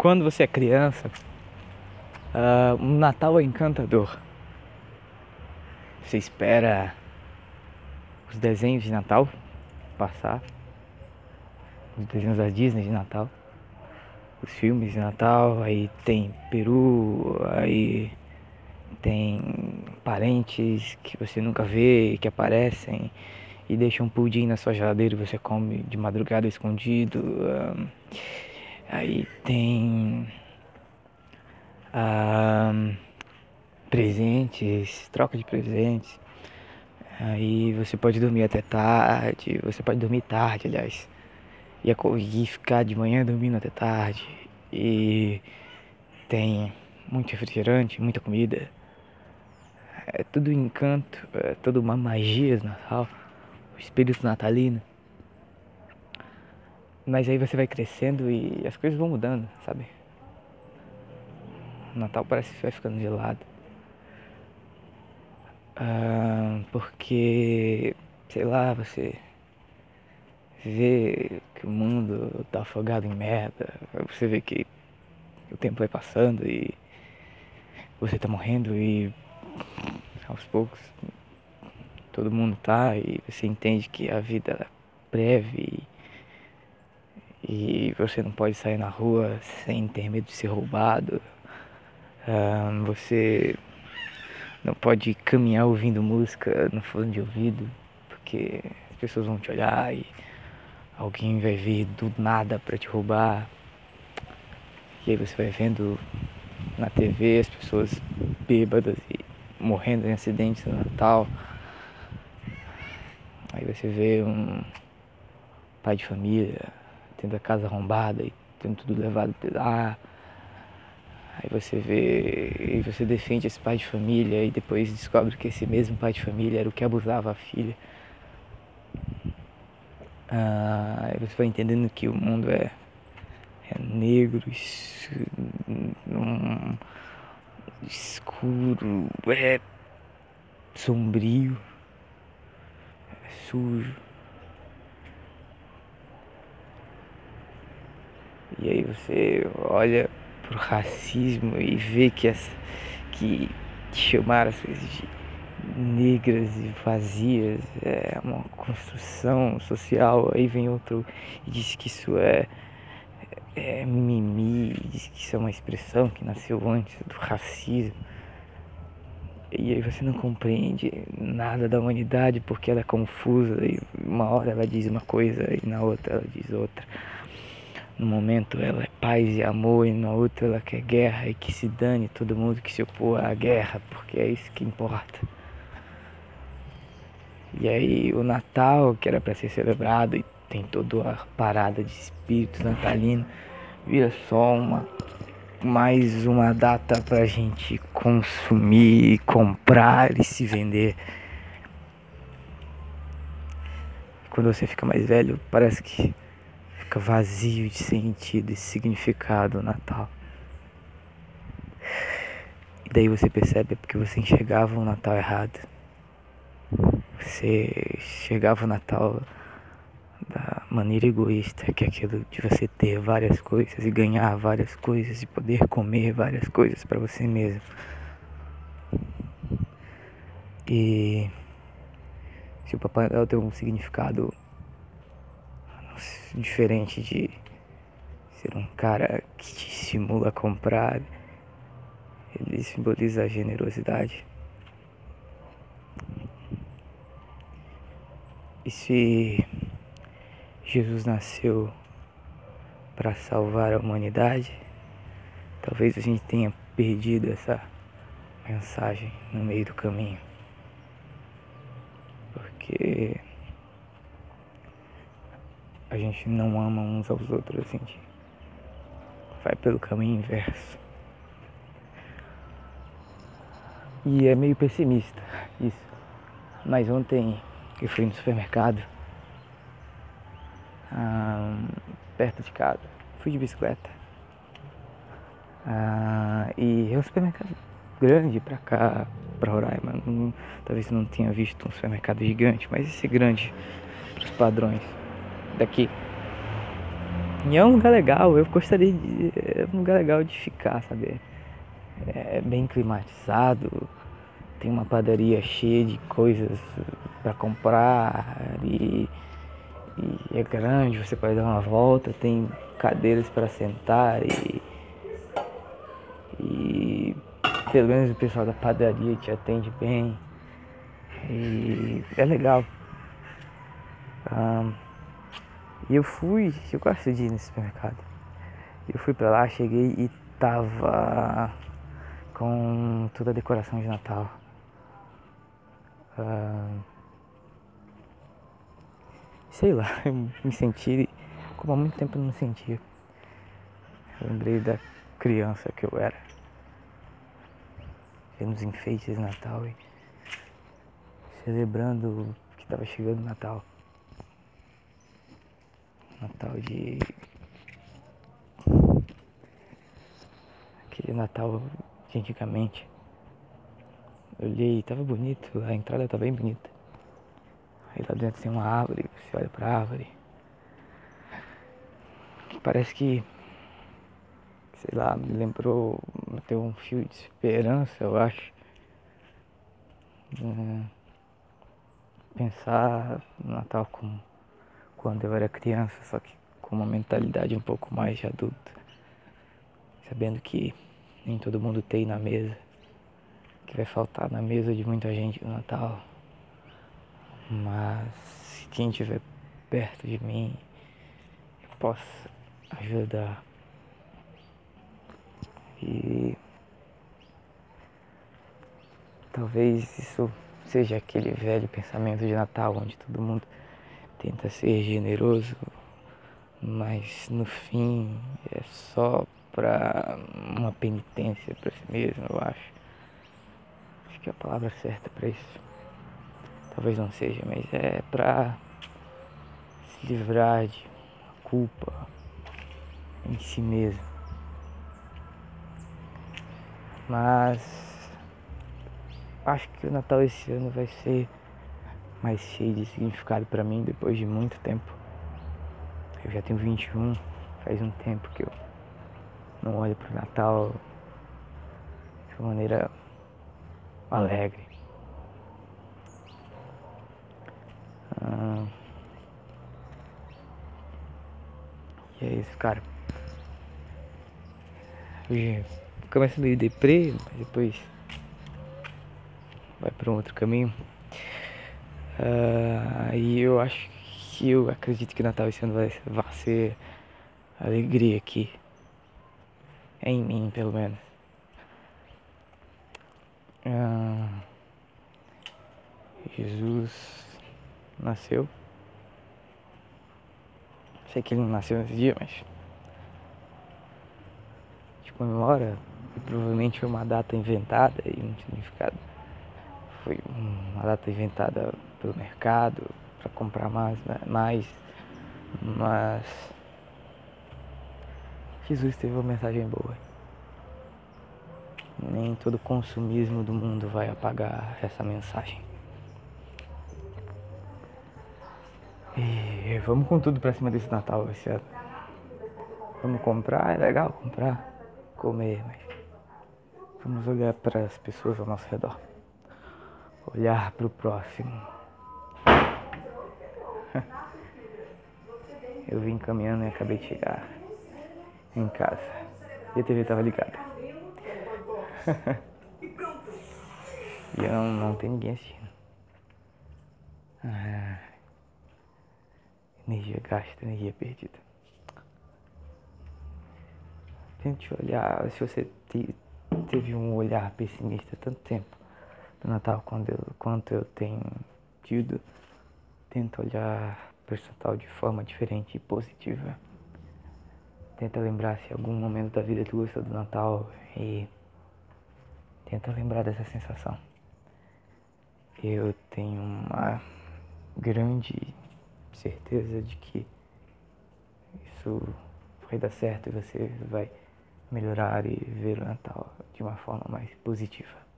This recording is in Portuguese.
quando você é criança, uh, um Natal é encantador. Você espera os desenhos de Natal passar, os desenhos da Disney de Natal, os filmes de Natal, aí tem peru, aí tem parentes que você nunca vê, que aparecem e deixam um pudim na sua geladeira e você come de madrugada escondido. Um, aí tem um, presentes, troca de presentes. Aí você pode dormir até tarde, você pode dormir tarde, aliás. E, e ficar de manhã dormindo até tarde. E tem muito refrigerante, muita comida. É tudo encanto, é tudo uma magia do Natal, o espírito natalino. Mas aí você vai crescendo e as coisas vão mudando, sabe? O Natal parece que vai ficando gelado. Ah, porque, sei lá, você vê que o mundo tá afogado em merda, você vê que o tempo vai passando e você tá morrendo e aos poucos todo mundo tá e você entende que a vida é breve e você não pode sair na rua sem ter medo de ser roubado. Ah, você não pode caminhar ouvindo música no fone de ouvido, porque as pessoas vão te olhar e alguém vai vir do nada para te roubar. E aí você vai vendo na TV as pessoas bêbadas e morrendo em acidentes no Natal. Aí você vê um pai de família tendo a casa arrombada e tendo tudo levado lá. Aí você vê e você defende esse pai de família e depois descobre que esse mesmo pai de família era o que abusava a filha. Ah, aí você vai entendendo que o mundo é, é negro, escuro, é sombrio, é sujo. E aí você olha pro racismo e ver que, as, que chamar as coisas de negras e vazias é uma construção social, aí vem outro e diz que isso é, é mimimi, diz que isso é uma expressão que nasceu antes do racismo. E aí você não compreende nada da humanidade porque ela é confusa e uma hora ela diz uma coisa e na outra ela diz outra. No momento ela é paz e amor e na outra ela quer guerra e que se dane todo mundo que se opor à guerra, porque é isso que importa. E aí o Natal, que era para ser celebrado e tem toda a parada de espírito natalino, vira só uma mais uma data pra gente consumir, comprar e se vender. Quando você fica mais velho, parece que fica vazio de sentido e significado o Natal. E daí você percebe é porque você enxergava o Natal errado. Você enxergava o Natal da maneira egoísta, que é aquilo de você ter várias coisas e ganhar várias coisas e poder comer várias coisas para você mesmo. E se o Papai Noel tem um significado diferente de ser um cara que te estimula a comprar. Ele simboliza a generosidade. E se Jesus nasceu para salvar a humanidade, talvez a gente tenha perdido essa mensagem no meio do caminho. Porque a gente não ama uns aos outros, a gente vai pelo caminho inverso. E é meio pessimista isso. Mas ontem eu fui no supermercado, ah, perto de casa, fui de bicicleta. Ah, e é um supermercado grande pra cá, pra Roraima. Não, talvez não tenha visto um supermercado gigante, mas esse é grande para os padrões daqui. E é um lugar legal, eu gostaria de. É um lugar legal de ficar, sabe? É bem climatizado, tem uma padaria cheia de coisas para comprar e, e, é grande, você pode dar uma volta, tem cadeiras para sentar e, e pelo menos o pessoal da padaria te atende bem e é legal. Um, e eu fui, eu gosto de ir nesse supermercado. Eu fui pra lá, cheguei e tava com toda a decoração de Natal. Uh, sei lá, eu me senti como há muito tempo eu não me sentia. Eu lembrei da criança que eu era. Vendo os enfeites de Natal e celebrando que estava chegando o Natal. Natal de. Aquele Natal de antigamente. Olhei, tava bonito, a entrada tá bem bonita. Aí lá dentro tem uma árvore, você olha pra árvore. Parece que. Sei lá, me lembrou. Deu um fio de esperança, eu acho. É, pensar no Natal como quando eu era criança, só que com uma mentalidade um pouco mais de adulto. Sabendo que nem todo mundo tem na mesa, que vai faltar na mesa de muita gente no Natal. Mas se quem estiver perto de mim, eu posso ajudar. E talvez isso seja aquele velho pensamento de Natal onde todo mundo tenta ser generoso, mas no fim é só pra uma penitência pra si mesmo, eu acho. Acho que é a palavra certa para isso. Talvez não seja, mas é pra se livrar de culpa em si mesmo. Mas acho que o Natal esse ano vai ser mais cheio de significado para mim depois de muito tempo. Eu já tenho 21, faz um tempo que eu não olho pro Natal de uma maneira alegre. Ah, e é isso, cara. Hoje começa meio deprê, mas depois vai para um outro caminho. Uh, e eu acho que eu acredito que Natal esse ano vai, vai ser alegria aqui. Em mim, pelo menos. Uh, Jesus nasceu. Sei que ele não nasceu nesse dia, mas. Tipo, comemora. E provavelmente foi uma data inventada e um significado. Foi uma data inventada pelo mercado para comprar mais, né, mais, mas Jesus teve uma mensagem boa. Nem todo consumismo do mundo vai apagar essa mensagem. E vamos com tudo pra cima desse Natal esse. Vamos comprar, é legal comprar, comer, mas vamos olhar para as pessoas ao nosso redor. Olhar para o próximo. Eu vim caminhando e acabei de chegar em casa. E a TV estava ligada. e eu não, não tem ninguém assistindo. Ah, energia gasta, energia perdida. Tente olhar, se você te, teve um olhar pessimista tanto tempo do Natal quanto eu, quanto eu tenho tido, tenta olhar percentual de forma diferente e positiva. Tenta lembrar se algum momento da vida tu gostou do Natal e tenta lembrar dessa sensação. Eu tenho uma grande certeza de que isso vai dar certo e você vai melhorar e ver o Natal de uma forma mais positiva.